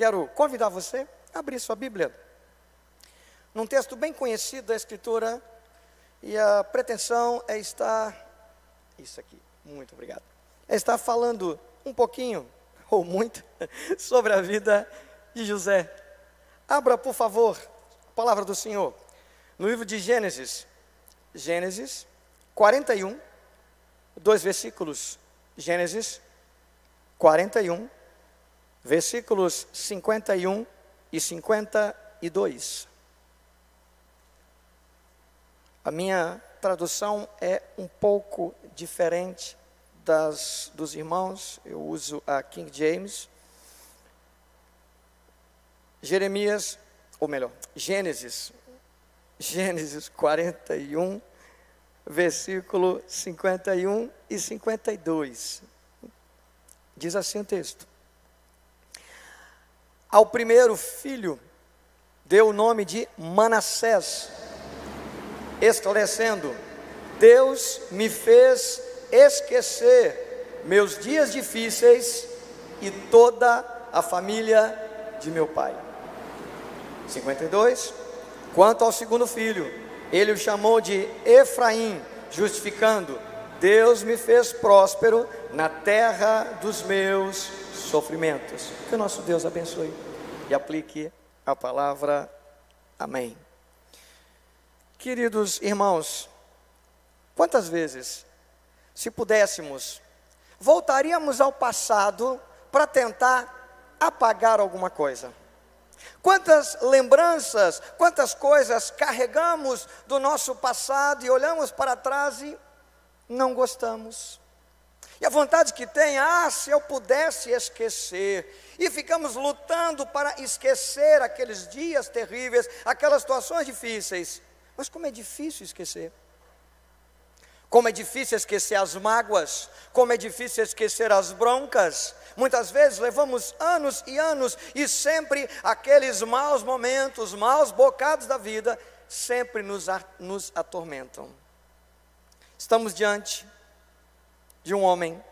quero convidar você a abrir sua Bíblia num texto bem conhecido da Escritura, e a pretensão é estar. Isso aqui, muito obrigado. É estar falando um pouquinho, ou muito, sobre a vida de José. Abra, por favor, a palavra do Senhor, no livro de Gênesis, Gênesis 41, dois versículos. Gênesis 41, versículos 51 e 52. A minha tradução é um pouco diferente das dos irmãos, eu uso a King James. Jeremias, ou melhor, Gênesis, Gênesis 41, versículo 51 e 52. Diz assim o texto: Ao primeiro filho deu o nome de Manassés, esclarecendo: Deus me fez esquecer meus dias difíceis e toda a família de meu pai. 52. Quanto ao segundo filho, ele o chamou de Efraim, justificando: Deus me fez próspero na terra dos meus sofrimentos. Que o nosso Deus abençoe e aplique a palavra. Amém. Queridos irmãos, quantas vezes, se pudéssemos, voltaríamos ao passado para tentar apagar alguma coisa? Quantas lembranças, quantas coisas carregamos do nosso passado e olhamos para trás e não gostamos. E a vontade que tem, ah, se eu pudesse esquecer. E ficamos lutando para esquecer aqueles dias terríveis, aquelas situações difíceis. Mas como é difícil esquecer. Como é difícil esquecer as mágoas, como é difícil esquecer as broncas. Muitas vezes levamos anos e anos e sempre aqueles maus momentos, maus bocados da vida, sempre nos, nos atormentam. Estamos diante de um homem,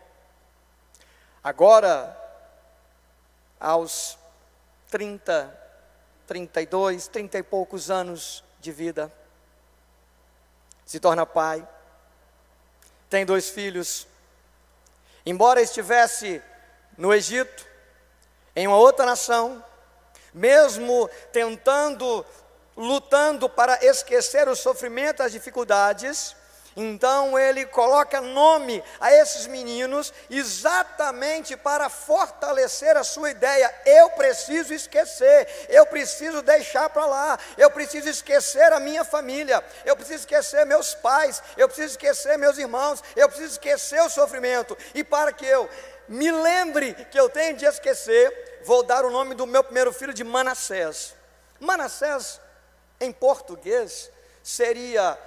agora aos 30, 32, 30 e poucos anos de vida, se torna pai, tem dois filhos. Embora estivesse no Egito, em uma outra nação, mesmo tentando, lutando para esquecer o sofrimento, as dificuldades, então ele coloca nome a esses meninos exatamente para fortalecer a sua ideia. Eu preciso esquecer, eu preciso deixar para lá, eu preciso esquecer a minha família, eu preciso esquecer meus pais, eu preciso esquecer meus irmãos, eu preciso esquecer o sofrimento. E para que eu me lembre que eu tenho de esquecer, vou dar o nome do meu primeiro filho de Manassés. Manassés, em português, seria.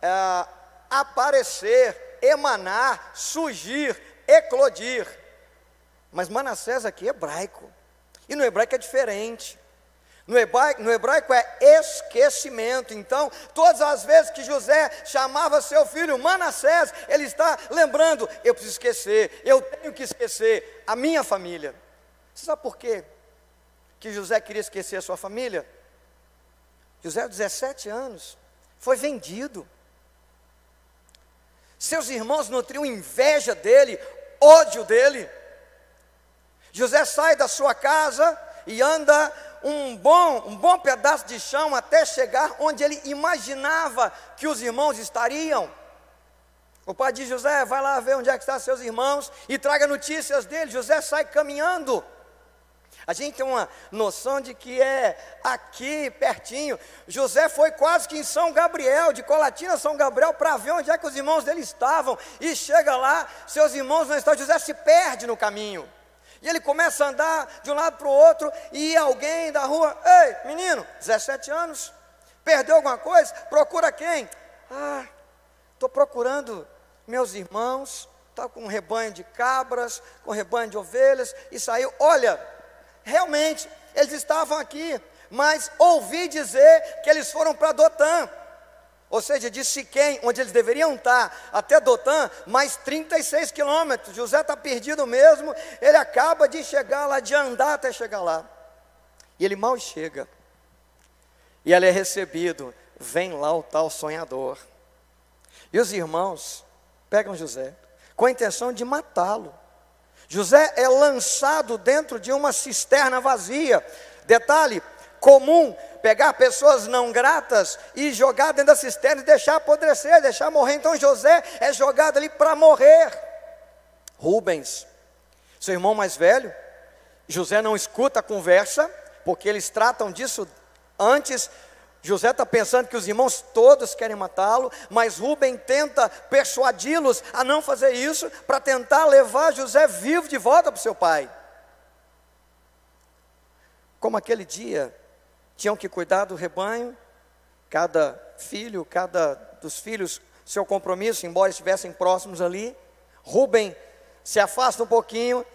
É, aparecer, emanar, surgir, eclodir. Mas Manassés aqui é hebraico. E no hebraico é diferente. No hebraico, no hebraico, é esquecimento. Então, todas as vezes que José chamava seu filho Manassés, ele está lembrando: eu preciso esquecer, eu tenho que esquecer a minha família. Você sabe por quê? Que José queria esquecer a sua família? José, 17 anos, foi vendido. Seus irmãos nutriam inveja dele, ódio dele. José sai da sua casa e anda um bom, um bom pedaço de chão até chegar onde ele imaginava que os irmãos estariam. O pai de José, vai lá ver onde é que estão seus irmãos e traga notícias dele. José sai caminhando. A gente tem uma noção de que é aqui, pertinho. José foi quase que em São Gabriel, de Colatina São Gabriel, para ver onde é que os irmãos dele estavam. E chega lá, seus irmãos não estão. José se perde no caminho. E ele começa a andar de um lado para o outro, e alguém da rua, ei, menino, 17 anos, perdeu alguma coisa? Procura quem? Ah, estou procurando meus irmãos, está com um rebanho de cabras, com um rebanho de ovelhas, e saiu, olha, Realmente, eles estavam aqui, mas ouvi dizer que eles foram para Dotã. Ou seja, de Siquém, onde eles deveriam estar, até Dotã, mais 36 quilômetros. José está perdido mesmo, ele acaba de chegar lá, de andar até chegar lá. E ele mal chega. E ele é recebido. Vem lá o tal sonhador. E os irmãos pegam José com a intenção de matá-lo. José é lançado dentro de uma cisterna vazia. Detalhe comum: pegar pessoas não gratas e jogar dentro da cisterna e deixar apodrecer, deixar morrer. Então José é jogado ali para morrer. Rubens, seu irmão mais velho, José não escuta a conversa, porque eles tratam disso antes José está pensando que os irmãos todos querem matá-lo, mas Rubem tenta persuadi-los a não fazer isso, para tentar levar José vivo de volta para o seu pai. Como aquele dia, tinham que cuidar do rebanho, cada filho, cada dos filhos, seu compromisso, embora estivessem próximos ali. Rubem se afasta um pouquinho,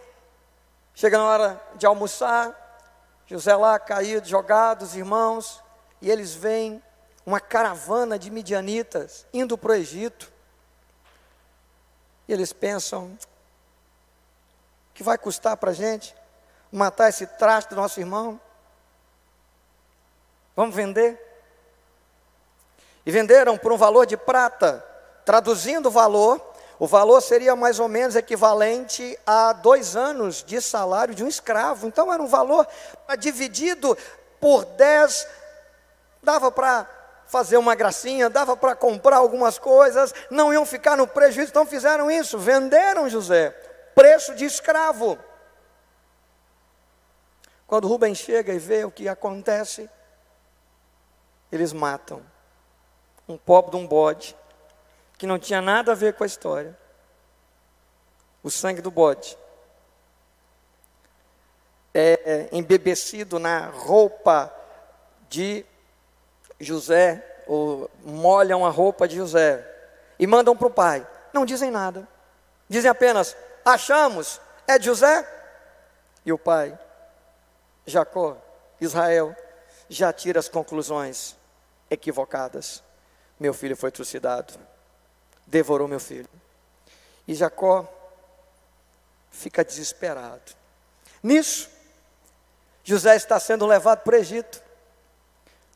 chega na hora de almoçar, José lá caído, jogado, os irmãos, e eles veem uma caravana de midianitas indo para o Egito. E eles pensam: que vai custar para a gente matar esse traste do nosso irmão? Vamos vender? E venderam por um valor de prata. Traduzindo o valor, o valor seria mais ou menos equivalente a dois anos de salário de um escravo. Então era um valor dividido por dez dava para fazer uma gracinha, dava para comprar algumas coisas, não iam ficar no prejuízo, então fizeram isso, venderam José, preço de escravo. Quando Rubem chega e vê o que acontece, eles matam um pobre de um bode, que não tinha nada a ver com a história. O sangue do bode é embebecido na roupa de José, ou molham a roupa de José e mandam para o pai. Não dizem nada. Dizem apenas: achamos, é de José? E o pai, Jacó, Israel, já tira as conclusões equivocadas. Meu filho foi trucidado, devorou meu filho. E Jacó fica desesperado. Nisso, José está sendo levado para o Egito.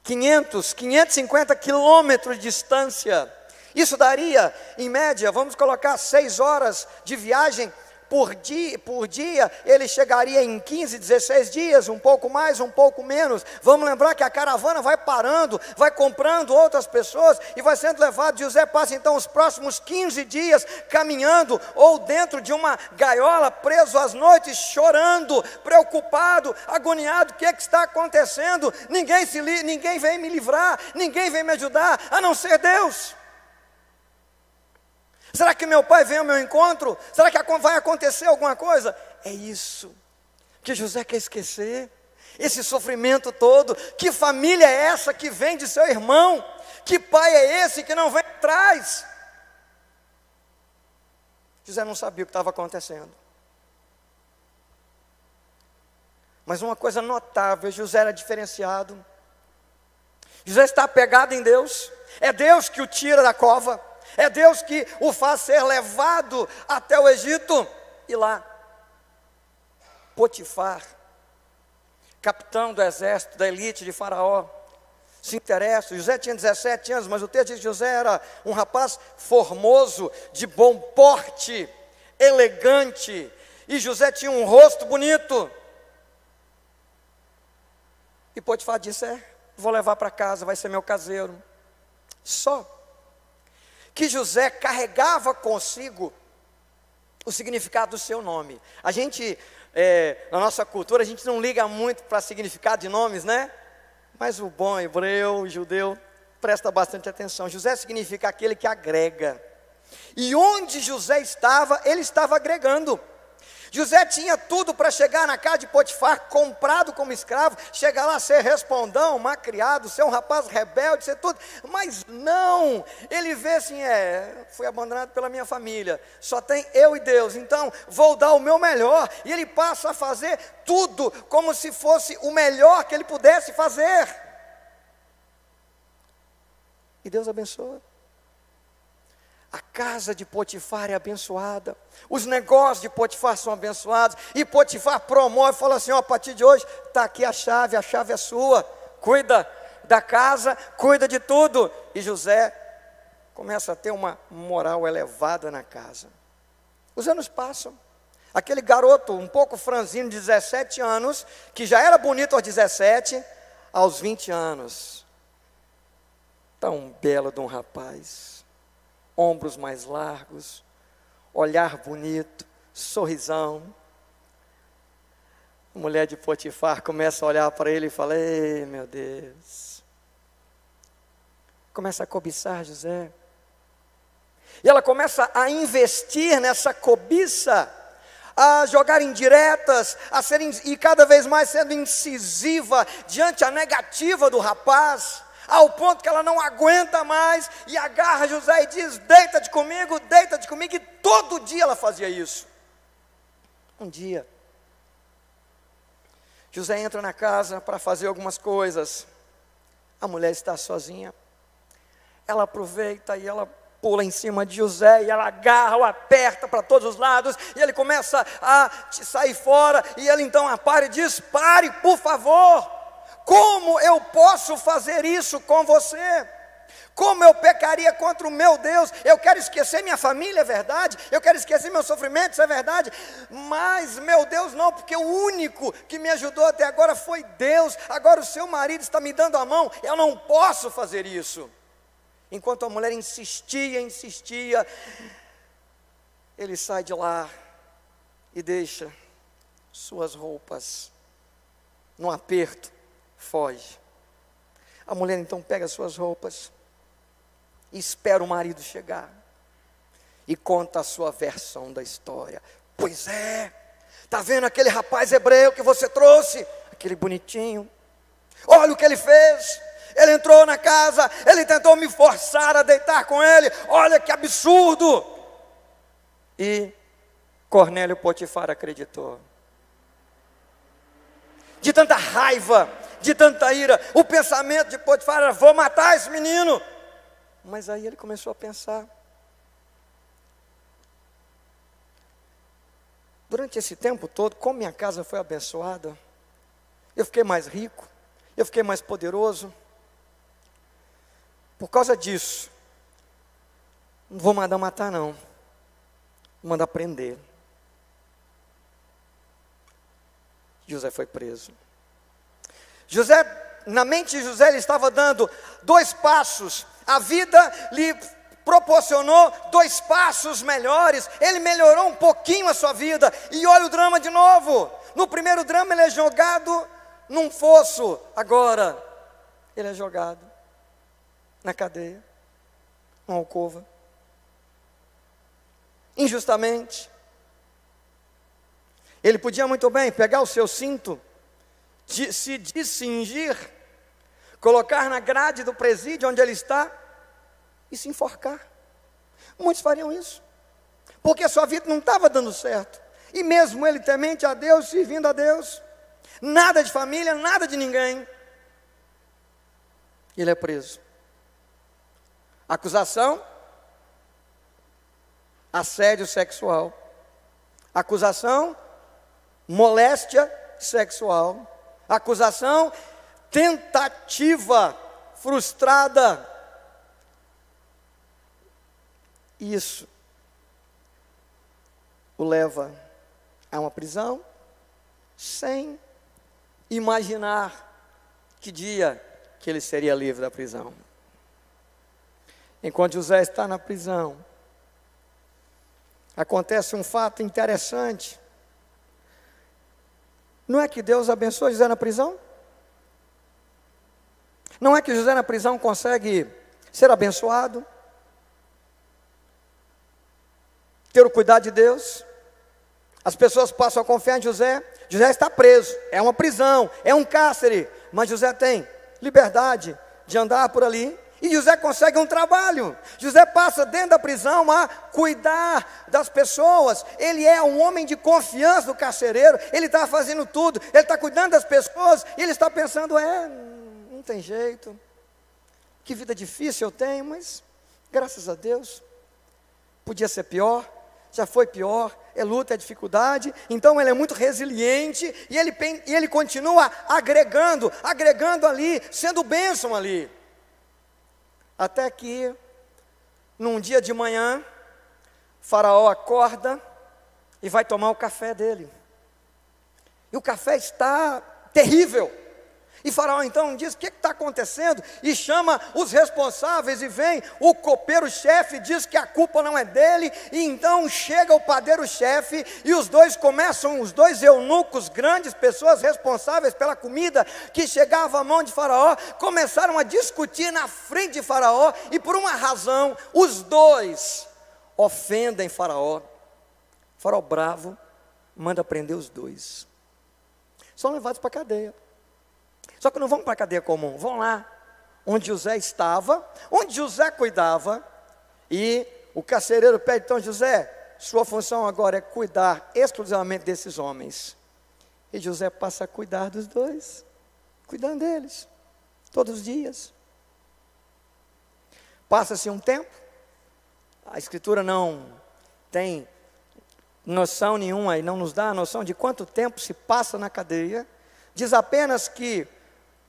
500, 550 quilômetros de distância. Isso daria, em média, vamos colocar seis horas de viagem por dia, por dia, ele chegaria em 15, 16 dias, um pouco mais, um pouco menos. Vamos lembrar que a caravana vai parando, vai comprando outras pessoas e vai sendo levado. José passa então os próximos 15 dias caminhando ou dentro de uma gaiola, preso às noites, chorando, preocupado, agoniado. O que, é que está acontecendo? Ninguém, se li, ninguém vem me livrar, ninguém vem me ajudar, a não ser Deus. Será que meu pai vem ao meu encontro? Será que vai acontecer alguma coisa? É isso que José quer esquecer. Esse sofrimento todo. Que família é essa que vem de seu irmão? Que pai é esse que não vem atrás? José não sabia o que estava acontecendo. Mas uma coisa notável: José era diferenciado. José está apegado em Deus. É Deus que o tira da cova. É Deus que o faz ser levado até o Egito e lá. Potifar, capitão do exército, da elite de Faraó, se interessa. José tinha 17 anos, mas o texto diz que José era um rapaz formoso, de bom porte, elegante, e José tinha um rosto bonito. E Potifar disse: É, vou levar para casa, vai ser meu caseiro. Só que José carregava consigo o significado do seu nome. A gente, é, na nossa cultura, a gente não liga muito para significado de nomes, né? Mas o bom hebreu, o judeu, presta bastante atenção. José significa aquele que agrega. E onde José estava, ele estava agregando. José tinha tudo para chegar na casa de Potifar, comprado como escravo, chegar lá ser respondão, criado, ser um rapaz rebelde, ser tudo. Mas não, ele vê assim: é, fui abandonado pela minha família, só tem eu e Deus, então vou dar o meu melhor. E ele passa a fazer tudo como se fosse o melhor que ele pudesse fazer. E Deus abençoa. A casa de Potifar é abençoada, os negócios de Potifar são abençoados, e Potifar promove, fala assim: ó, a partir de hoje está aqui a chave, a chave é sua, cuida da casa, cuida de tudo. E José começa a ter uma moral elevada na casa. Os anos passam. Aquele garoto, um pouco franzino, de 17 anos, que já era bonito aos 17, aos 20 anos, tão belo de um rapaz ombros mais largos, olhar bonito, sorrisão. A mulher de Potifar começa a olhar para ele e fala: Ei, meu Deus. Começa a cobiçar José. E ela começa a investir nessa cobiça, a jogar indiretas, a ser e cada vez mais sendo incisiva diante a negativa do rapaz ao ponto que ela não aguenta mais e agarra José e diz: Deita-te comigo, deita-te comigo, e todo dia ela fazia isso. Um dia, José entra na casa para fazer algumas coisas, a mulher está sozinha, ela aproveita e ela pula em cima de José e ela agarra, o aperta para todos os lados, e ele começa a sair fora, e ele então apara e diz: Pare, por favor. Como eu posso fazer isso com você? Como eu pecaria contra o meu Deus? Eu quero esquecer minha família, é verdade. Eu quero esquecer meus sofrimentos, é verdade. Mas, meu Deus, não, porque o único que me ajudou até agora foi Deus. Agora o seu marido está me dando a mão. Eu não posso fazer isso. Enquanto a mulher insistia, insistia, ele sai de lá e deixa suas roupas no aperto foge. A mulher então pega suas roupas espera o marido chegar e conta a sua versão da história. Pois é, tá vendo aquele rapaz hebreu que você trouxe, aquele bonitinho? Olha o que ele fez. Ele entrou na casa, ele tentou me forçar a deitar com ele. Olha que absurdo! E Cornélio Potifar acreditou. De tanta raiva, de tanta ira. O pensamento de Potifar era: vou matar esse menino. Mas aí ele começou a pensar. Durante esse tempo todo, como minha casa foi abençoada, eu fiquei mais rico, eu fiquei mais poderoso. Por causa disso, não vou mandar matar, não. Vou mandar prender. José foi preso. José, na mente de José, ele estava dando dois passos, a vida lhe proporcionou dois passos melhores, ele melhorou um pouquinho a sua vida, e olha o drama de novo. No primeiro drama, ele é jogado num fosso, agora, ele é jogado na cadeia, numa alcova, injustamente. Ele podia muito bem pegar o seu cinto de se discingir, colocar na grade do presídio onde ele está e se enforcar. Muitos fariam isso, porque a sua vida não estava dando certo, e mesmo ele temente a Deus, servindo a Deus, nada de família, nada de ninguém, ele é preso. Acusação: assédio sexual. Acusação: moléstia sexual. Acusação, tentativa frustrada. Isso o leva a uma prisão sem imaginar que dia que ele seria livre da prisão. Enquanto José está na prisão, acontece um fato interessante. Não é que Deus abençoa José na prisão? Não é que José na prisão consegue ser abençoado? Ter o cuidado de Deus? As pessoas passam a confiar em José. José está preso, é uma prisão, é um cárcere, mas José tem liberdade de andar por ali e José consegue um trabalho. José passa dentro da prisão a cuidar das pessoas. Ele é um homem de confiança do carcereiro. Ele está fazendo tudo. Ele está cuidando das pessoas. E ele está pensando: é, não tem jeito. Que vida difícil eu tenho, mas graças a Deus Podia ser pior, já foi pior, é luta, é dificuldade, então ele é muito resiliente e ele, e ele continua agregando, agregando ali, sendo bênção ali. Até que, num dia de manhã, Faraó acorda e vai tomar o café dele. E o café está terrível. E Faraó então diz: O que está acontecendo? E chama os responsáveis, e vem o copeiro-chefe, diz que a culpa não é dele, e então chega o padeiro-chefe, e os dois começam, os dois eunucos, grandes pessoas responsáveis pela comida que chegava à mão de Faraó, começaram a discutir na frente de Faraó, e por uma razão, os dois ofendem Faraó. Faraó bravo, manda prender os dois. São levados para a cadeia. Só que não vão para a cadeia comum, vão lá onde José estava, onde José cuidava, e o carcereiro pede, então, José, sua função agora é cuidar exclusivamente desses homens. E José passa a cuidar dos dois, cuidando deles, todos os dias. Passa-se um tempo, a Escritura não tem noção nenhuma e não nos dá a noção de quanto tempo se passa na cadeia, diz apenas que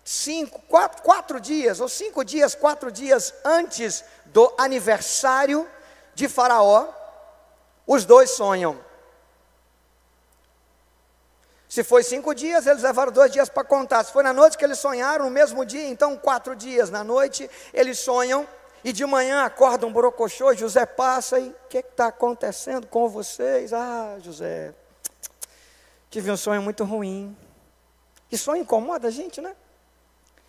cinco, quatro, quatro dias, ou cinco dias, quatro dias antes do aniversário de Faraó, os dois sonham. Se foi cinco dias, eles levaram dois dias para contar. Se foi na noite que eles sonharam, no mesmo dia, então quatro dias. Na noite, eles sonham e de manhã acordam um borocochô. José passa e o que está acontecendo com vocês? Ah, José, tive um sonho muito ruim. E sonho incomoda a gente, né?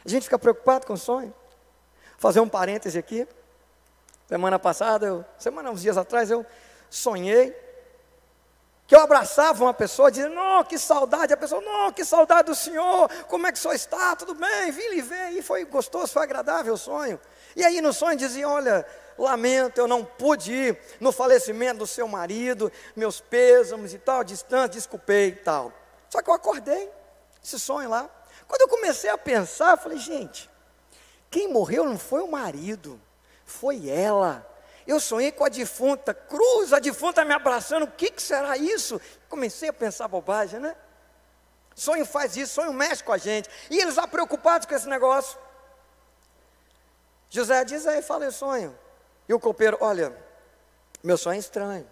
A gente fica preocupado com o sonho. Vou fazer um parêntese aqui. Semana passada, eu, semana, uns dias atrás, eu sonhei que eu abraçava uma pessoa, dizendo, não, que saudade, a pessoa, não, que saudade do Senhor, como é que o Senhor está, tudo bem, vim lhe ver, e foi gostoso, foi agradável o sonho, e aí no sonho dizia, olha, lamento, eu não pude ir no falecimento do seu marido, meus pêsames e tal, distante, desculpei e tal, só que eu acordei, esse sonho lá, quando eu comecei a pensar, eu falei, gente, quem morreu não foi o marido, foi ela. Eu sonhei com a defunta, cruz, a defunta me abraçando, o que, que será isso? Comecei a pensar bobagem, né? Sonho faz isso, sonho mexe com a gente. E eles lá preocupados com esse negócio. José diz aí, fala sonho. E o copeiro, olha, meu sonho é estranho.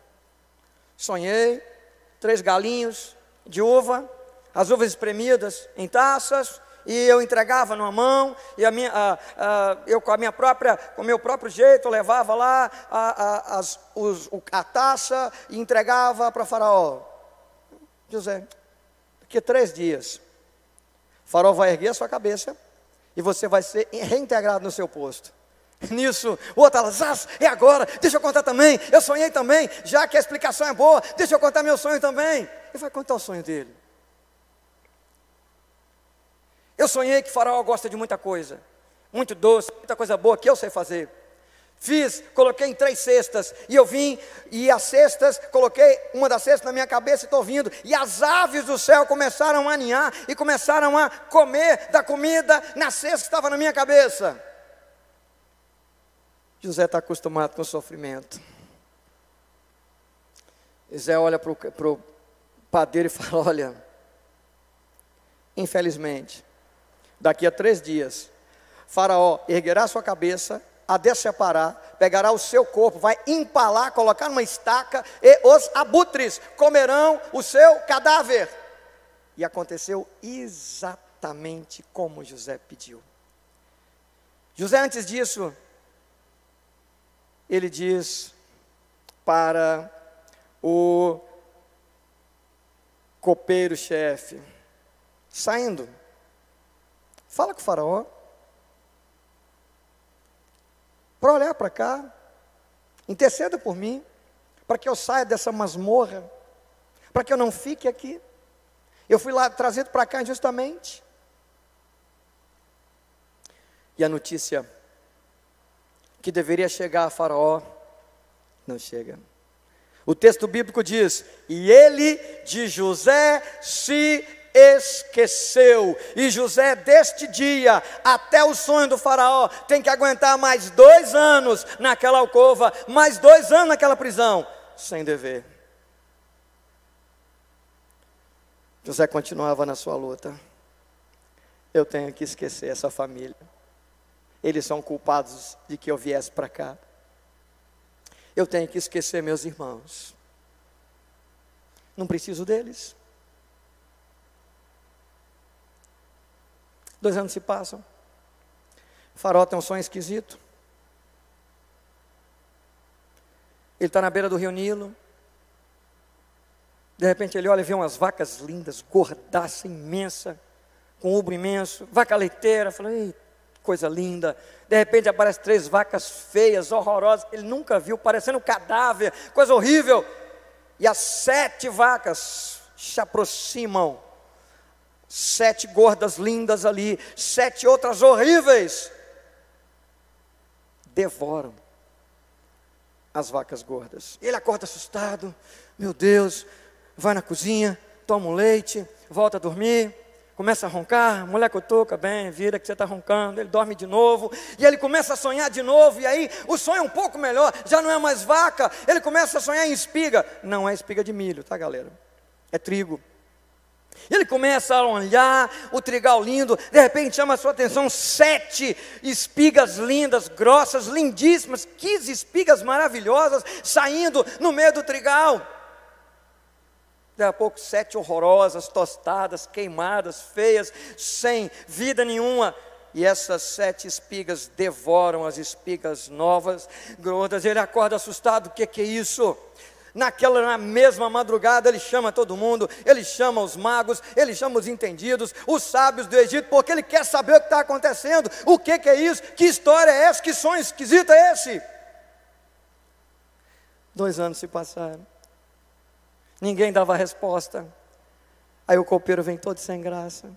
Sonhei, três galinhos de uva, as uvas espremidas em taças, e eu entregava numa mão, e a minha, a, a, eu com a minha própria, com o meu próprio jeito, levava lá a, as, os, a taça e entregava para Faraó. José, daqui a três dias, Faraó vai erguer a sua cabeça e você vai ser reintegrado no seu posto. Nisso, o outro fala, é agora, deixa eu contar também, eu sonhei também, já que a explicação é boa, deixa eu contar meu sonho também. E vai contar o sonho dele. Eu sonhei que Faraó gosta de muita coisa, muito doce, muita coisa boa que eu sei fazer. Fiz, coloquei em três cestas, e eu vim, e as cestas, coloquei uma das cestas na minha cabeça e estou vindo, e as aves do céu começaram a aninhar e começaram a comer da comida na cesta que estava na minha cabeça. José está acostumado com o sofrimento. José olha para o padeiro e fala: Olha, infelizmente, daqui a três dias, Faraó erguerá sua cabeça, a deseparar, pegará o seu corpo, vai empalar, colocar numa estaca, e os abutres comerão o seu cadáver. E aconteceu exatamente como José pediu. José, antes disso, ele diz para o copeiro-chefe, saindo, Fala com o faraó. Para olhar para cá. Interceda por mim. Para que eu saia dessa masmorra. Para que eu não fique aqui. Eu fui lá trazido para cá injustamente. E a notícia que deveria chegar a Faraó não chega. O texto bíblico diz: E ele de José se esqueceu. E José, deste dia até o sonho do Faraó, tem que aguentar mais dois anos naquela alcova, mais dois anos naquela prisão, sem dever. José continuava na sua luta. Eu tenho que esquecer essa família. Eles são culpados de que eu viesse para cá. Eu tenho que esquecer meus irmãos. Não preciso deles. Dois anos se passam. O farol tem um sonho esquisito. Ele está na beira do rio Nilo. De repente ele olha e vê umas vacas lindas, gordaça imensa, com ubro imenso, vaca leiteira. Fala, ei, coisa linda. De repente aparecem três vacas feias, horrorosas, ele nunca viu, parecendo um cadáver, coisa horrível. E as sete vacas se aproximam sete gordas lindas ali, sete outras horríveis, devoram as vacas gordas. Ele acorda assustado, meu Deus, vai na cozinha, toma um leite, volta a dormir, começa a roncar, mulher cutuca, bem, vira que você está roncando, ele dorme de novo, e ele começa a sonhar de novo, e aí o sonho é um pouco melhor, já não é mais vaca, ele começa a sonhar em espiga, não é espiga de milho, tá galera? É trigo. Ele começa a olhar o trigal lindo, de repente chama a sua atenção sete espigas lindas, grossas, lindíssimas, 15 espigas maravilhosas saindo no meio do trigal. Daqui a pouco, sete horrorosas, tostadas, queimadas, feias, sem vida nenhuma. E essas sete espigas devoram as espigas novas, gordas. Ele acorda assustado: o que, que é isso? Naquela na mesma madrugada, ele chama todo mundo, ele chama os magos, ele chama os entendidos, os sábios do Egito, porque ele quer saber o que está acontecendo, o que, que é isso, que história é essa, que sonho esquisito é esse. Dois anos se passaram, ninguém dava resposta, aí o copeiro vem todo sem graça.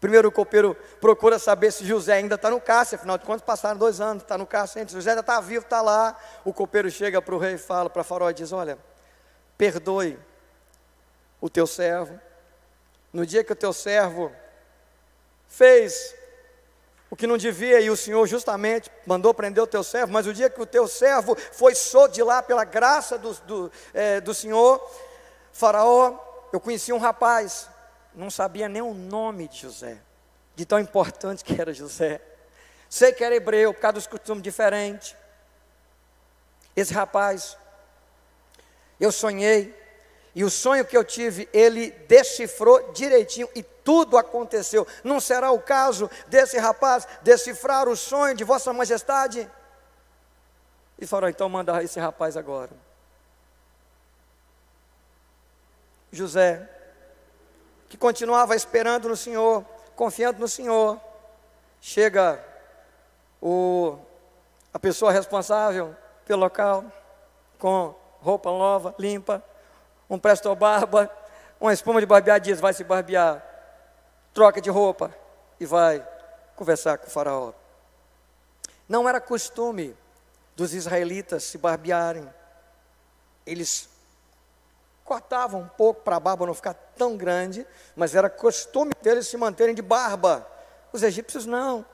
Primeiro o copeiro procura saber se José ainda está no cárcere, afinal de contas passaram dois anos, está no cárcere, José ainda está vivo, está lá. O copeiro chega para o rei e fala para Faraó e diz: Olha, perdoe o teu servo. No dia que o teu servo fez o que não devia, e o Senhor justamente mandou prender o teu servo, mas o dia que o teu servo foi de lá pela graça do, do, é, do Senhor, Faraó, eu conheci um rapaz não sabia nem o nome de José, de tão importante que era José. Sei que era hebreu, por causa dos costumes diferentes. Esse rapaz, eu sonhei, e o sonho que eu tive, ele decifrou direitinho, e tudo aconteceu. Não será o caso desse rapaz decifrar o sonho de Vossa Majestade? E falou: então manda esse rapaz agora. José que continuava esperando no Senhor, confiando no Senhor. Chega o, a pessoa responsável pelo local, com roupa nova, limpa, um presto barba, uma espuma de barbear, diz: vai se barbear, troca de roupa e vai conversar com o faraó. Não era costume dos israelitas se barbearem, eles cortavam um pouco para a barba não ficar tão grande, mas era costume deles se manterem de barba. Os egípcios não.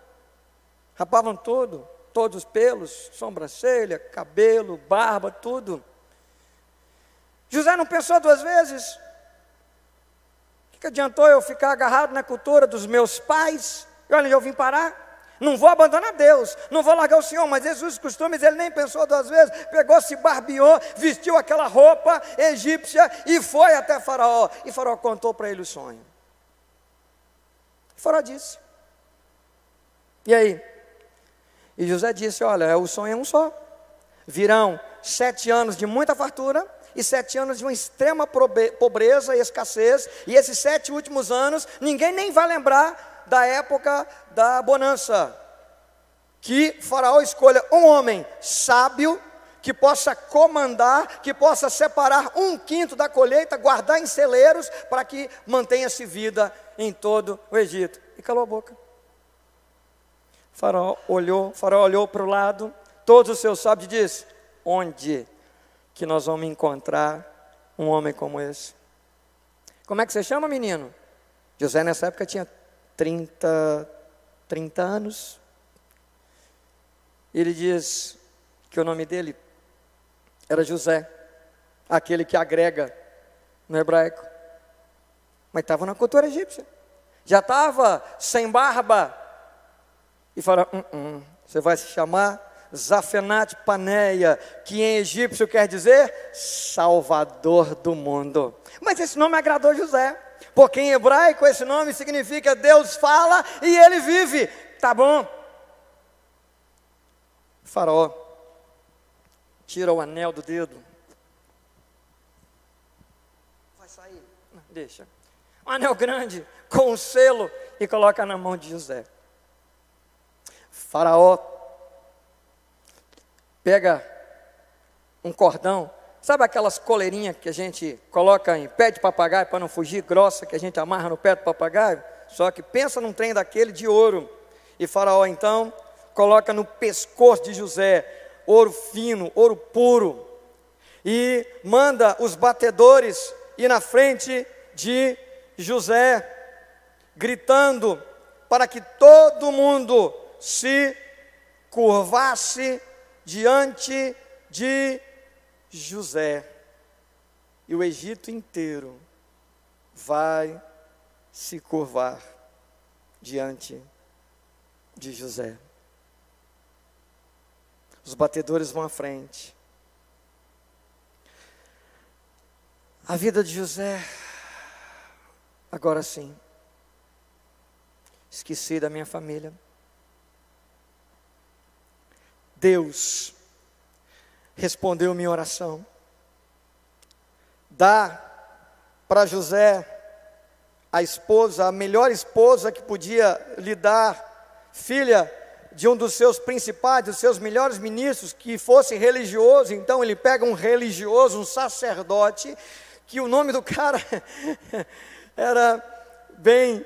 Rapavam todo, todos os pelos, sobrancelha, cabelo, barba, tudo. José não pensou duas vezes. O que adiantou eu ficar agarrado na cultura dos meus pais? E olha eu vim parar. Não vou abandonar Deus, não vou largar o Senhor, mas Jesus costumes, ele nem pensou duas vezes, pegou, se barbeou, vestiu aquela roupa egípcia e foi até Faraó. E Faraó contou para ele o sonho. Faraó disse. E aí? E José disse: Olha, o sonho é um só. Virão sete anos de muita fartura e sete anos de uma extrema pobreza e escassez, e esses sete últimos anos, ninguém nem vai lembrar da época da bonança. Que Faraó escolha um homem sábio, que possa comandar, que possa separar um quinto da colheita, guardar em celeiros, para que mantenha-se vida em todo o Egito. E calou a boca. Faraó olhou, Faraó olhou para o lado, todos os seus sábios e disse: Onde que nós vamos encontrar um homem como esse? Como é que você chama, menino? José nessa época tinha 30, 30 anos. Ele diz que o nome dele era José, aquele que agrega no hebraico. Mas estava na cultura egípcia. Já estava sem barba. E fala: hum, hum, você vai se chamar Zafenat Paneia, que em egípcio quer dizer Salvador do mundo. Mas esse nome agradou José, porque em hebraico esse nome significa Deus fala e ele vive. Tá bom. Faraó tira o anel do dedo. Vai sair? Não, deixa. Um anel grande com um selo e coloca na mão de José. Faraó pega um cordão, sabe aquelas coleirinhas que a gente coloca em pé de papagaio para não fugir, grossa, que a gente amarra no pé do papagaio? Só que pensa num trem daquele de ouro. E Faraó então coloca no pescoço de José ouro fino, ouro puro, e manda os batedores ir na frente de José, gritando para que todo mundo se curvasse diante de José. E o Egito inteiro vai se curvar diante de José. Os batedores vão à frente. A vida de José, agora sim, esqueci da minha família. Deus respondeu minha oração. Dá para José a esposa, a melhor esposa que podia lhe dar, filha de um dos seus principais, dos seus melhores ministros, que fosse religioso. Então ele pega um religioso, um sacerdote, que o nome do cara era bem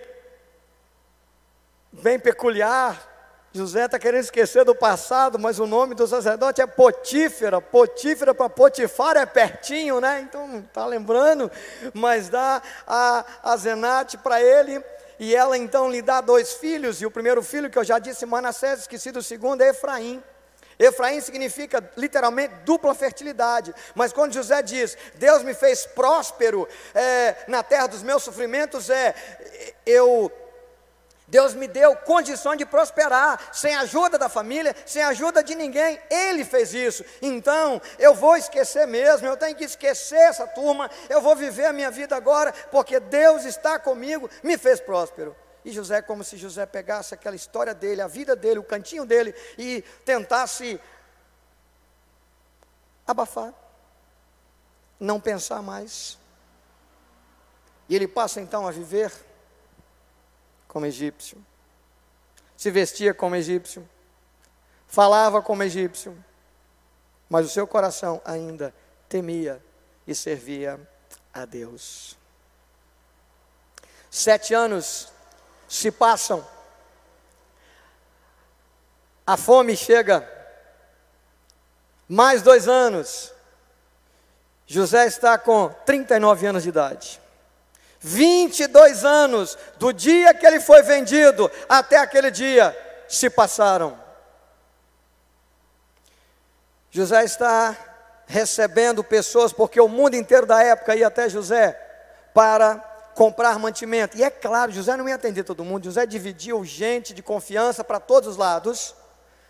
bem peculiar, José está querendo esquecer do passado, mas o nome do sacerdote é Potífera. Potífera para Potifar é pertinho, né? Então está lembrando, mas dá a, a Zenate para ele. E ela então lhe dá dois filhos, e o primeiro filho, que eu já disse, Manassés, esqueci do segundo, é Efraim. Efraim significa literalmente dupla fertilidade. Mas quando José diz, Deus me fez próspero é, na terra dos meus sofrimentos, é eu Deus me deu condições de prosperar, sem ajuda da família, sem ajuda de ninguém. Ele fez isso. Então, eu vou esquecer mesmo, eu tenho que esquecer essa turma, eu vou viver a minha vida agora, porque Deus está comigo, me fez próspero. E José, como se José pegasse aquela história dele, a vida dele, o cantinho dele, e tentasse abafar, não pensar mais. E ele passa então a viver como egípcio, se vestia como egípcio, falava como egípcio, mas o seu coração ainda temia e servia a Deus. Sete anos se passam, a fome chega, mais dois anos, José está com 39 anos de idade. 22 anos do dia que ele foi vendido até aquele dia se passaram. José está recebendo pessoas, porque o mundo inteiro da época ia até José para comprar mantimento. E é claro, José não ia atender todo mundo, José dividiu gente de confiança para todos os lados,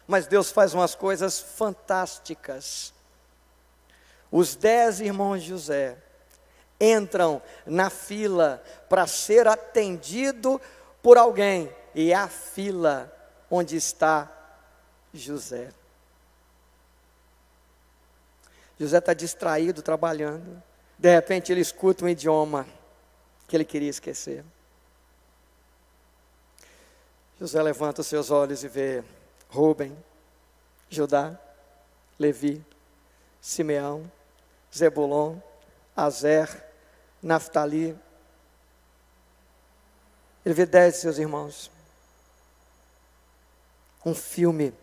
mas Deus faz umas coisas fantásticas. Os dez irmãos de José entram na fila para ser atendido por alguém, e é a fila onde está José. José está distraído trabalhando, de repente ele escuta um idioma que ele queria esquecer. José levanta os seus olhos e vê Rubem, Judá, Levi, Simeão, Zebulon, Azer, Naftali. Ele vê dez de seus irmãos. Um filme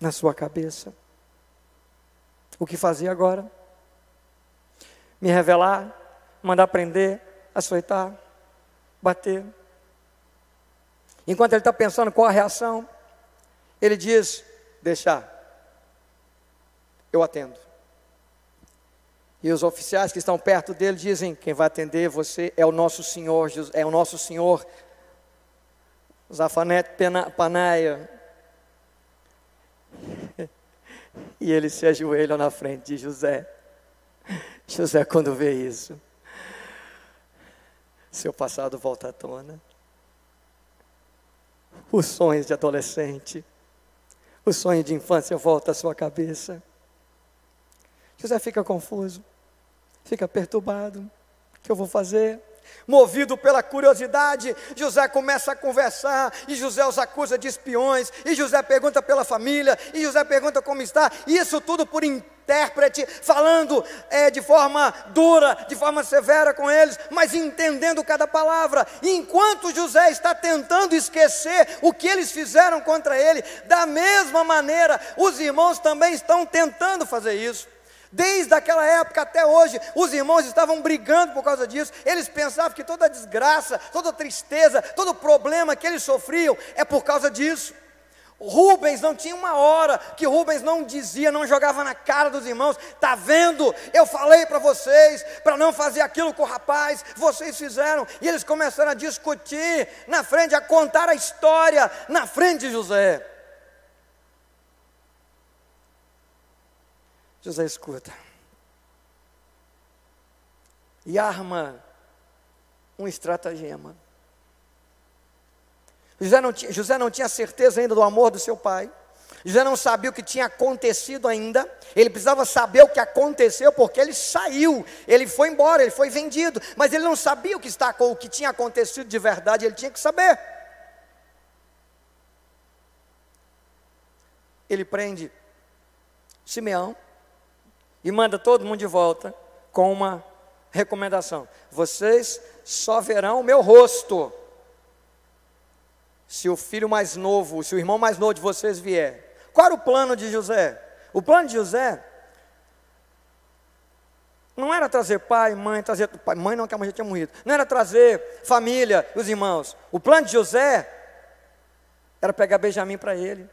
na sua cabeça. O que fazer agora? Me revelar, mandar prender, açoitar, bater. Enquanto ele está pensando qual a reação, ele diz: Deixar, eu atendo. E os oficiais que estão perto dele dizem: Quem vai atender você é o nosso Senhor, é o nosso Senhor Zafanete Panaia. E ele se ajoelha na frente de José. José, quando vê isso, seu passado volta à tona. Os sonhos de adolescente, o sonho de infância volta à sua cabeça. José fica confuso, fica perturbado. O que eu vou fazer? Movido pela curiosidade, José começa a conversar, e José os acusa de espiões, e José pergunta pela família, e José pergunta como está, isso tudo por intérprete, falando é, de forma dura, de forma severa com eles, mas entendendo cada palavra. E enquanto José está tentando esquecer o que eles fizeram contra ele, da mesma maneira, os irmãos também estão tentando fazer isso. Desde aquela época até hoje, os irmãos estavam brigando por causa disso. Eles pensavam que toda desgraça, toda tristeza, todo problema que eles sofriam é por causa disso. Rubens não tinha uma hora que Rubens não dizia, não jogava na cara dos irmãos: "Tá vendo? Eu falei para vocês para não fazer aquilo com o rapaz, vocês fizeram". E eles começaram a discutir na frente, a contar a história na frente de José. José escuta. E arma um estratagema. José não, tinha, José não tinha certeza ainda do amor do seu pai. José não sabia o que tinha acontecido ainda. Ele precisava saber o que aconteceu, porque ele saiu, ele foi embora, ele foi vendido. Mas ele não sabia o que, está, o que tinha acontecido de verdade, ele tinha que saber. Ele prende Simeão, e manda todo mundo de volta com uma recomendação: vocês só verão o meu rosto se o filho mais novo, se o irmão mais novo de vocês vier. Qual era o plano de José? O plano de José não era trazer pai, mãe, trazer pai, mãe não, que a mãe já tinha morrido. Não era trazer família, os irmãos. O plano de José era pegar Benjamim para ele.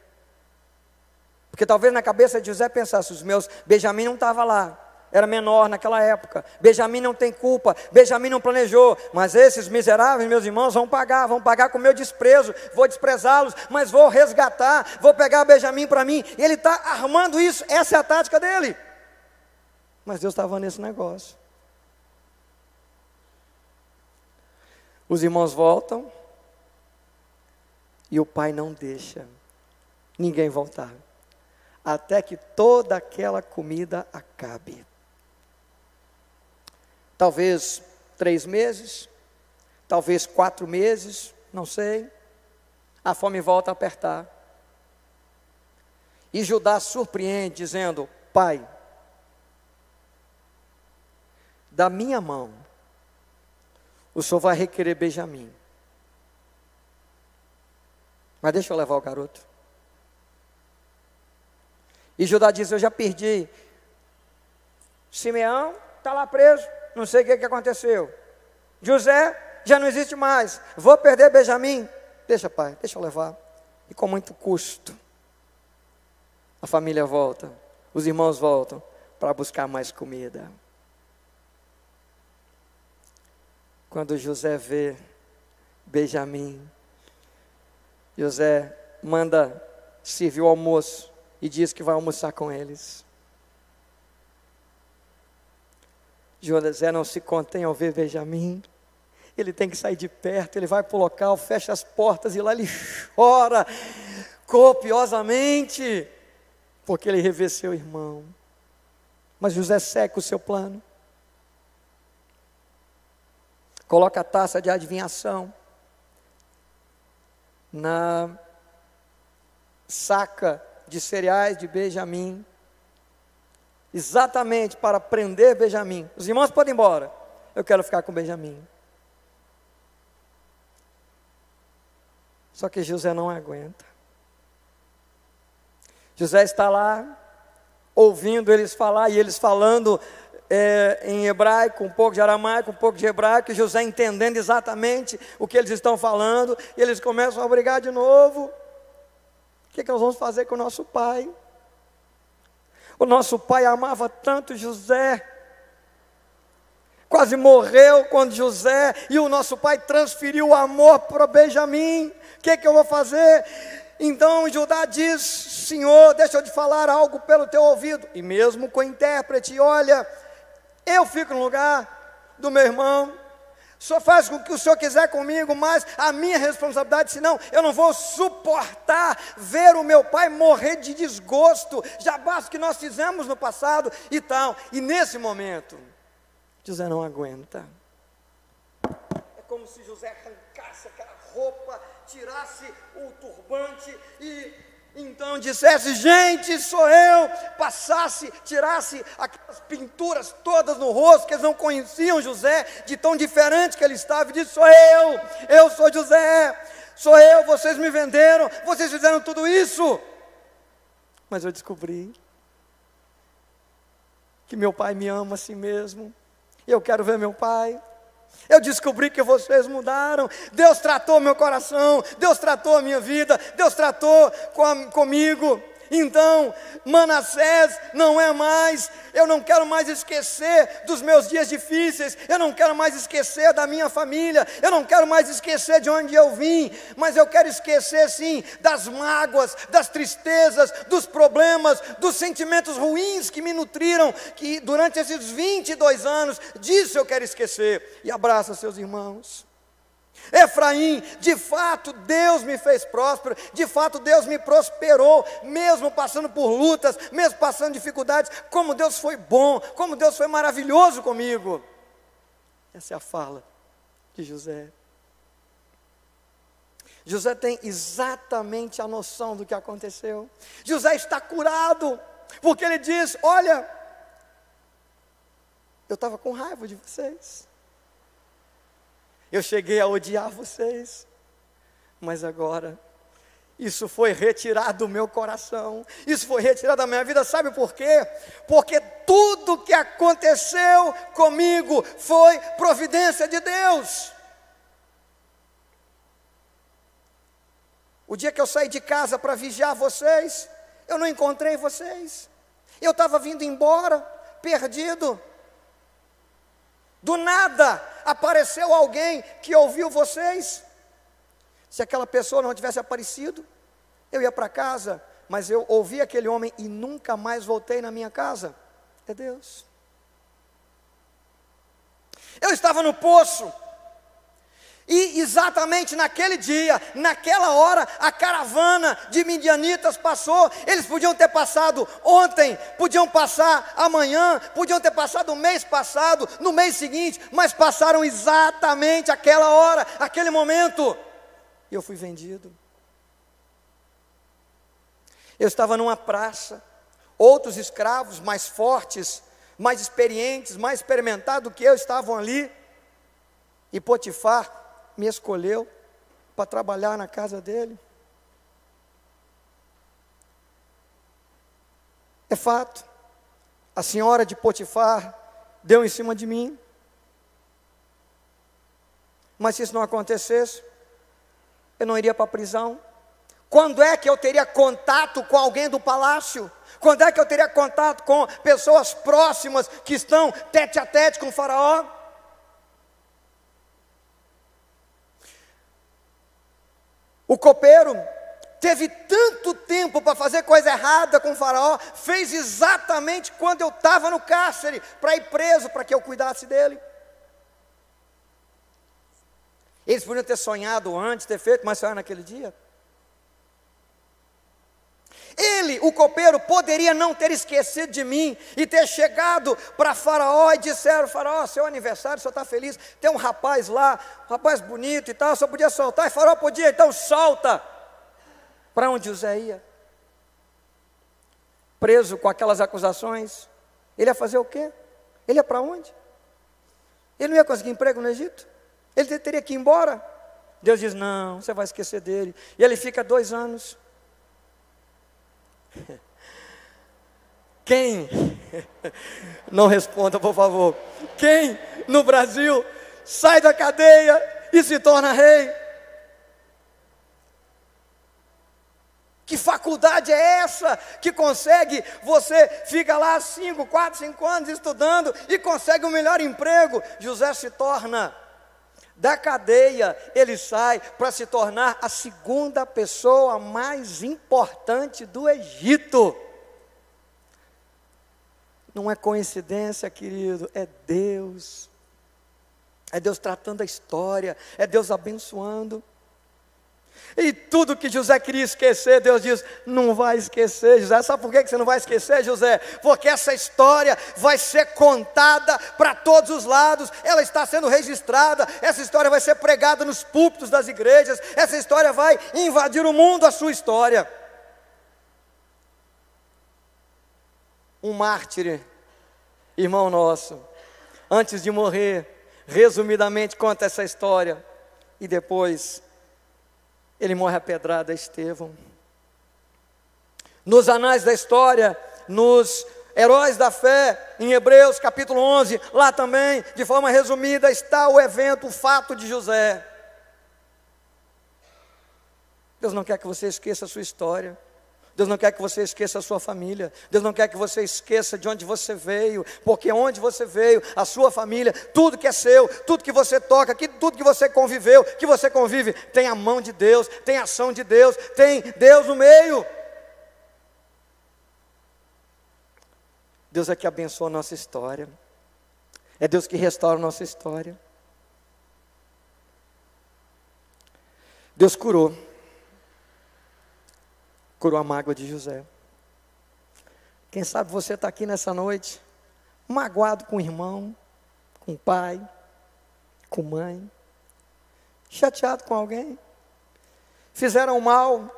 Porque talvez na cabeça de José pensasse: os meus, Benjamim não estava lá, era menor naquela época. Benjamim não tem culpa, Benjamim não planejou, mas esses miseráveis, meus irmãos, vão pagar, vão pagar com meu desprezo, vou desprezá-los, mas vou resgatar, vou pegar Benjamim para mim. E ele está armando isso, essa é a tática dele. Mas Deus estava nesse negócio. Os irmãos voltam e o pai não deixa ninguém voltar até que toda aquela comida acabe. Talvez três meses, talvez quatro meses, não sei. A fome volta a apertar. E Judá surpreende, dizendo: Pai, da minha mão, o senhor vai requerer Benjamim. Mas deixa eu levar o garoto. E Judá diz: Eu já perdi. Simeão está lá preso, não sei o que, que aconteceu. José já não existe mais. Vou perder Benjamim. Deixa, pai, deixa eu levar. E com muito custo, a família volta, os irmãos voltam para buscar mais comida. Quando José vê Benjamim, José manda servir o almoço e diz que vai almoçar com eles. José não se contém ao ver Benjamim. Ele tem que sair de perto, ele vai para o local, fecha as portas e lá ele chora copiosamente, porque ele revê seu irmão. Mas José seca o seu plano. Coloca a taça de adivinhação na saca de cereais de Benjamim, exatamente para prender Benjamim. Os irmãos podem ir embora, eu quero ficar com Benjamim. Só que José não aguenta. José está lá, ouvindo eles falar, e eles falando é, em hebraico, um pouco de aramaico, um pouco de hebraico, e José entendendo exatamente o que eles estão falando, e eles começam a brigar de novo. O que, é que nós vamos fazer com o nosso pai? O nosso pai amava tanto José, quase morreu quando José, e o nosso pai transferiu o amor para Benjamim. O que, é que eu vou fazer? Então Judá diz: Senhor, deixa eu te falar algo pelo teu ouvido. E mesmo com o intérprete, olha, eu fico no lugar do meu irmão. Só faz o que o Senhor quiser comigo, mas a minha responsabilidade, senão eu não vou suportar ver o meu pai morrer de desgosto. Já basta o que nós fizemos no passado e tal. E nesse momento, José não aguenta. É como se José arrancasse aquela roupa, tirasse o turbante e então dissesse, gente, sou eu, passasse, tirasse aquelas pinturas todas no rosto, que eles não conheciam José, de tão diferente que ele estava, e disse, sou eu, eu sou José, sou eu, vocês me venderam, vocês fizeram tudo isso. Mas eu descobri que meu pai me ama assim mesmo, e eu quero ver meu pai. Eu descobri que vocês mudaram. Deus tratou meu coração, Deus tratou a minha vida, Deus tratou com comigo. Então, Manassés não é mais, eu não quero mais esquecer dos meus dias difíceis, eu não quero mais esquecer da minha família, eu não quero mais esquecer de onde eu vim, mas eu quero esquecer sim das mágoas, das tristezas, dos problemas, dos sentimentos ruins que me nutriram, que durante esses 22 anos, disso eu quero esquecer. E abraça seus irmãos. Efraim, de fato Deus me fez próspero, de fato Deus me prosperou, mesmo passando por lutas, mesmo passando dificuldades, como Deus foi bom, como Deus foi maravilhoso comigo. Essa é a fala de José. José tem exatamente a noção do que aconteceu. José está curado, porque ele diz: Olha, eu estava com raiva de vocês. Eu cheguei a odiar vocês, mas agora isso foi retirado do meu coração, isso foi retirado da minha vida, sabe por quê? Porque tudo que aconteceu comigo foi providência de Deus. O dia que eu saí de casa para vigiar vocês, eu não encontrei vocês. Eu estava vindo embora, perdido. Do nada apareceu alguém que ouviu vocês. Se aquela pessoa não tivesse aparecido, eu ia para casa, mas eu ouvi aquele homem e nunca mais voltei na minha casa. É Deus. Eu estava no poço, e exatamente naquele dia, naquela hora, a caravana de midianitas passou. Eles podiam ter passado ontem, podiam passar amanhã, podiam ter passado o mês passado, no mês seguinte, mas passaram exatamente aquela hora, aquele momento. E eu fui vendido. Eu estava numa praça, outros escravos mais fortes, mais experientes, mais experimentados do que eu estavam ali. E Potifar me escolheu para trabalhar na casa dele. É fato. A senhora de Potifar deu em cima de mim. Mas se isso não acontecesse, eu não iria para a prisão. Quando é que eu teria contato com alguém do palácio? Quando é que eu teria contato com pessoas próximas que estão tete a tete com o faraó? O copeiro teve tanto tempo para fazer coisa errada com o faraó, fez exatamente quando eu estava no cárcere, para ir preso, para que eu cuidasse dele. Eles podiam ter sonhado antes, ter feito, mas sonharam naquele dia. Ele, o copeiro, poderia não ter esquecido de mim e ter chegado para Faraó e disseram: Faraó, seu aniversário, o senhor está feliz? Tem um rapaz lá, um rapaz bonito e tal, só podia soltar. E Faraó podia, então solta. Para onde José ia? Preso com aquelas acusações, ele ia fazer o quê? Ele ia para onde? Ele não ia conseguir emprego no Egito? Ele teria que ir embora? Deus diz: Não, você vai esquecer dele. E ele fica dois anos Quem Não responda, por favor. Quem no Brasil sai da cadeia e se torna rei? Que faculdade é essa que consegue, você fica lá 5, 4, 5 anos estudando e consegue o um melhor emprego? José se torna da cadeia, ele sai para se tornar a segunda pessoa mais importante do Egito. Não é coincidência, querido, é Deus. É Deus tratando a história, é Deus abençoando. E tudo que José queria esquecer, Deus diz: não vai esquecer, José. Sabe por que você não vai esquecer, José? Porque essa história vai ser contada para todos os lados, ela está sendo registrada, essa história vai ser pregada nos púlpitos das igrejas, essa história vai invadir o mundo, a sua história. Um mártir, irmão nosso, antes de morrer, resumidamente conta essa história, e depois ele morre a pedrada Estevão. Nos anais da história, nos heróis da fé, em Hebreus capítulo 11, lá também, de forma resumida, está o evento, o fato de José. Deus não quer que você esqueça a sua história. Deus não quer que você esqueça a sua família. Deus não quer que você esqueça de onde você veio, porque onde você veio, a sua família, tudo que é seu, tudo que você toca, que, tudo que você conviveu, que você convive, tem a mão de Deus, tem a ação de Deus, tem Deus no meio. Deus é que abençoa a nossa história. É Deus que restaura a nossa história. Deus curou curou a mágoa de José. Quem sabe você está aqui nessa noite, magoado com o irmão, com o pai, com mãe, chateado com alguém, fizeram mal,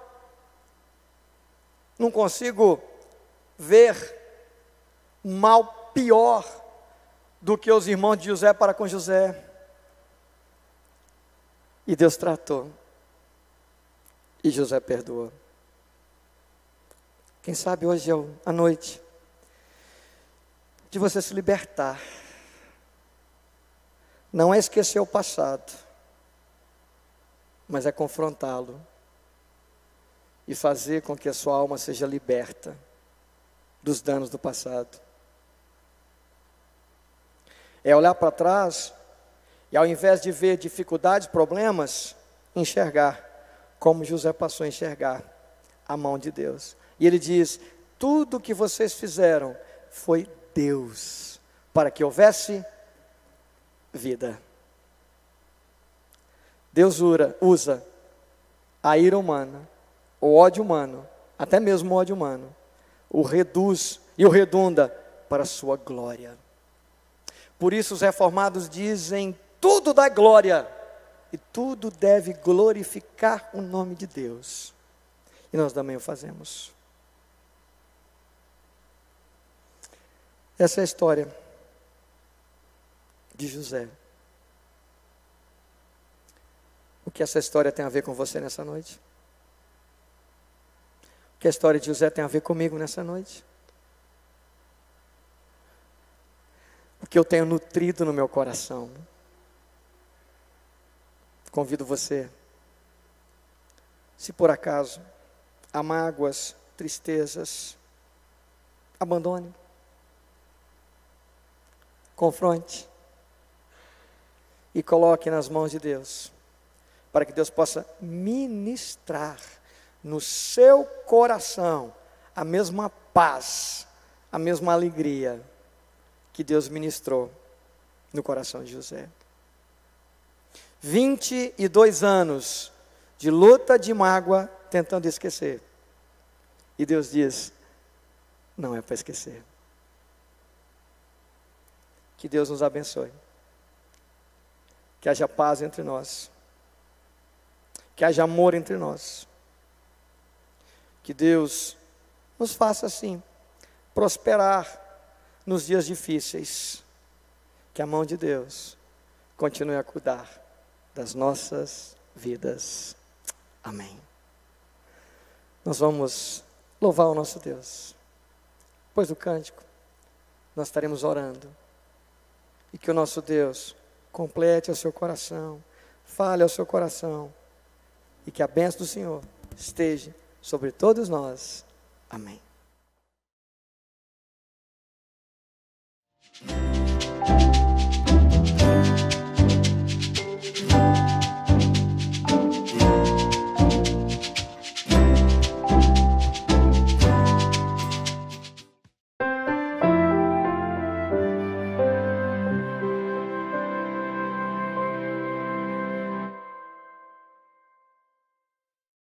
não consigo ver mal pior do que os irmãos de José para com José. E Deus tratou. E José perdoou. Quem sabe hoje é a noite de você se libertar. Não é esquecer o passado, mas é confrontá-lo e fazer com que a sua alma seja liberta dos danos do passado. É olhar para trás e, ao invés de ver dificuldades, problemas, enxergar como José passou a enxergar a mão de Deus. E ele diz: tudo que vocês fizeram foi Deus, para que houvesse vida. Deus usa a ira humana, o ódio humano, até mesmo o ódio humano, o reduz e o redunda para a sua glória. Por isso os reformados dizem: tudo dá glória e tudo deve glorificar o nome de Deus. E nós também o fazemos. Essa é a história de José. O que essa história tem a ver com você nessa noite? O que a história de José tem a ver comigo nessa noite? O que eu tenho nutrido no meu coração? Convido você, se por acaso há mágoas, tristezas, abandone confronte e coloque nas mãos de Deus, para que Deus possa ministrar no seu coração a mesma paz, a mesma alegria que Deus ministrou no coração de José. 22 anos de luta, de mágoa, tentando esquecer. E Deus diz: não é para esquecer. Que Deus nos abençoe. Que haja paz entre nós. Que haja amor entre nós. Que Deus nos faça assim, prosperar nos dias difíceis. Que a mão de Deus continue a cuidar das nossas vidas. Amém. Nós vamos louvar o nosso Deus. Depois do cântico, nós estaremos orando. E que o nosso Deus complete ao seu coração, fale ao seu coração. E que a bênção do Senhor esteja sobre todos nós. Amém.